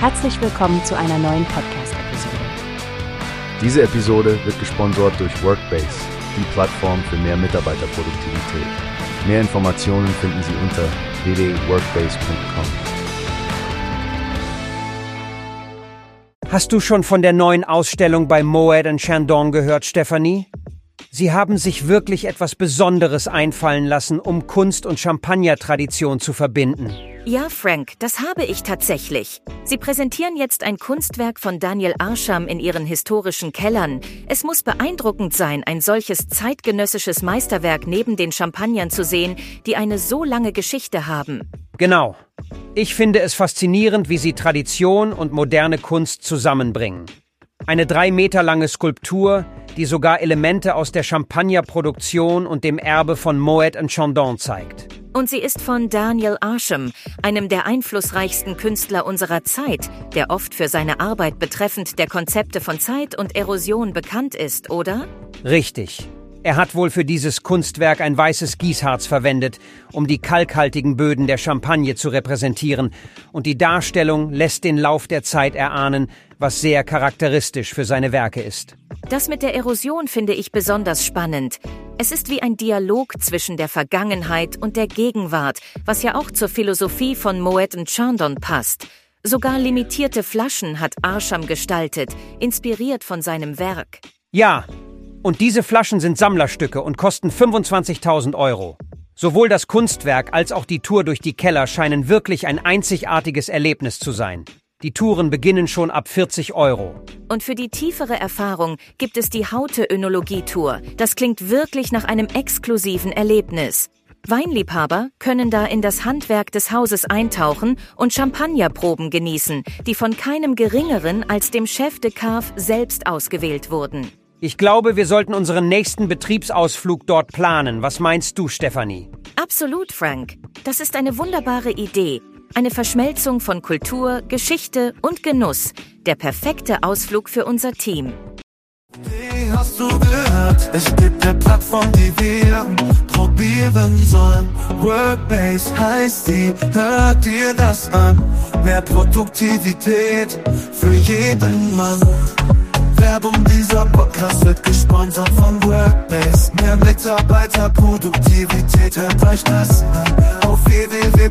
Herzlich willkommen zu einer neuen Podcast-Episode. Diese Episode wird gesponsert durch Workbase, die Plattform für mehr Mitarbeiterproduktivität. Mehr Informationen finden Sie unter www.workbase.com. Hast du schon von der neuen Ausstellung bei Moed Chandon gehört, Stephanie? Sie haben sich wirklich etwas Besonderes einfallen lassen, um Kunst und Champagner-Tradition zu verbinden. Ja, Frank, das habe ich tatsächlich. Sie präsentieren jetzt ein Kunstwerk von Daniel Arsham in ihren historischen Kellern. Es muss beeindruckend sein, ein solches zeitgenössisches Meisterwerk neben den Champagnern zu sehen, die eine so lange Geschichte haben. Genau. Ich finde es faszinierend, wie sie Tradition und moderne Kunst zusammenbringen. Eine drei Meter lange Skulptur, die sogar Elemente aus der Champagnerproduktion und dem Erbe von Moet Chandon zeigt. Und sie ist von Daniel Arsham, einem der einflussreichsten Künstler unserer Zeit, der oft für seine Arbeit betreffend der Konzepte von Zeit und Erosion bekannt ist, oder? Richtig. Er hat wohl für dieses Kunstwerk ein weißes Gießharz verwendet, um die kalkhaltigen Böden der Champagne zu repräsentieren, und die Darstellung lässt den Lauf der Zeit erahnen, was sehr charakteristisch für seine Werke ist. Das mit der Erosion finde ich besonders spannend. Es ist wie ein Dialog zwischen der Vergangenheit und der Gegenwart, was ja auch zur Philosophie von Moet Chandon passt. Sogar limitierte Flaschen hat Arsham gestaltet, inspiriert von seinem Werk. Ja, und diese Flaschen sind Sammlerstücke und kosten 25.000 Euro. Sowohl das Kunstwerk als auch die Tour durch die Keller scheinen wirklich ein einzigartiges Erlebnis zu sein. Die Touren beginnen schon ab 40 Euro. Und für die tiefere Erfahrung gibt es die Haute-Önologie-Tour. Das klingt wirklich nach einem exklusiven Erlebnis. Weinliebhaber können da in das Handwerk des Hauses eintauchen und Champagnerproben genießen, die von keinem Geringeren als dem Chef de Cave selbst ausgewählt wurden. Ich glaube, wir sollten unseren nächsten Betriebsausflug dort planen. Was meinst du, Stefanie? Absolut, Frank. Das ist eine wunderbare Idee. Eine Verschmelzung von Kultur, Geschichte und Genuss. Der perfekte Ausflug für unser Team. Wie hast du gehört? Es gibt eine Plattform, die wir probieren sollen. Workbase heißt die, hört dir das an. Mehr Produktivität für jeden Mann. Werbung, dieser Podcast wird gesponsert von Workbase. Mehr Mitarbeiterproduktivität, hört euch das an.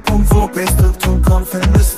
Auf www.workbase.com findest du du brauchst.